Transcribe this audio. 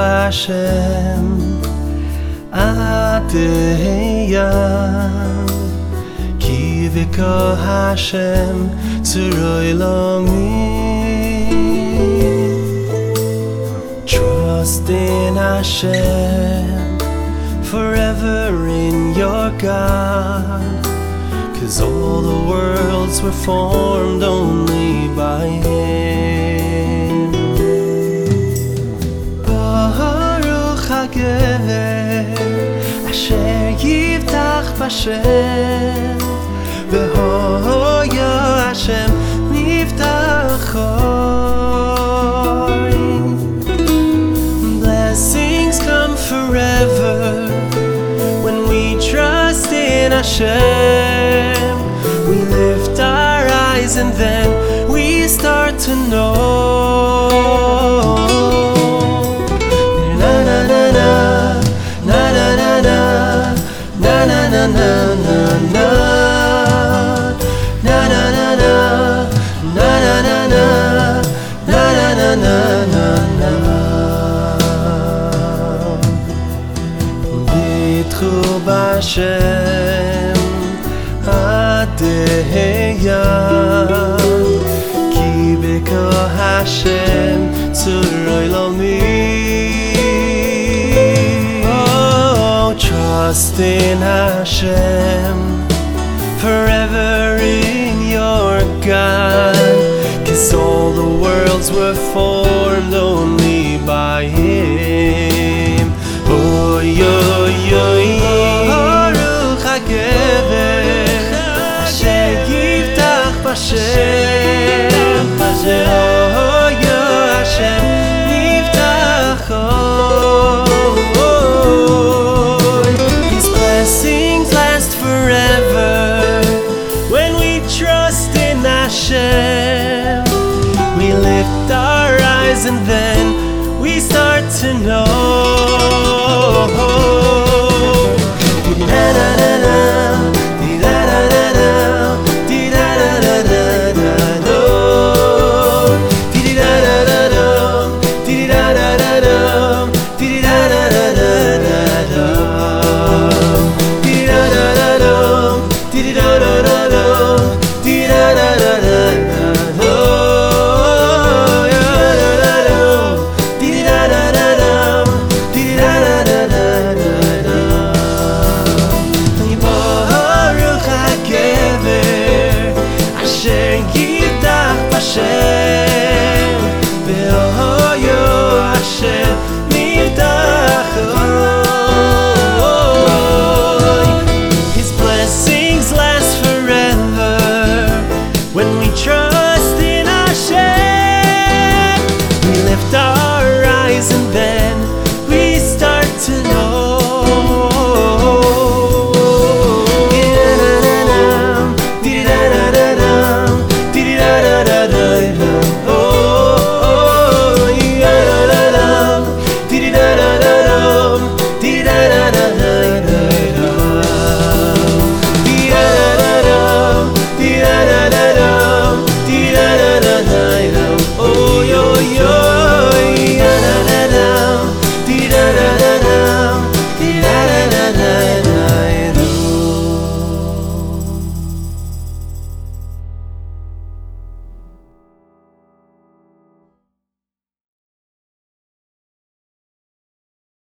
Hashem Adeyan Ki v'ko Hashem Tzuroi Trust in Hashem Forever in your God Cause all the worlds were formed only by Him HaGever Asher Yivtach Bashem V'hoya Hashem Nivtachoi Blessings come forever when we trust in Hashem. We lift our eyes and then we start to know. Bitchu b'Hashem Adeyan Ki b'ko Hashem Tzuroi Oh, trust in Hashem Forever in your God Cause all the worlds were formed Oh, Hashem Yiftach His blessings last forever When we trust in Hashem We lift our eyes and then we start to know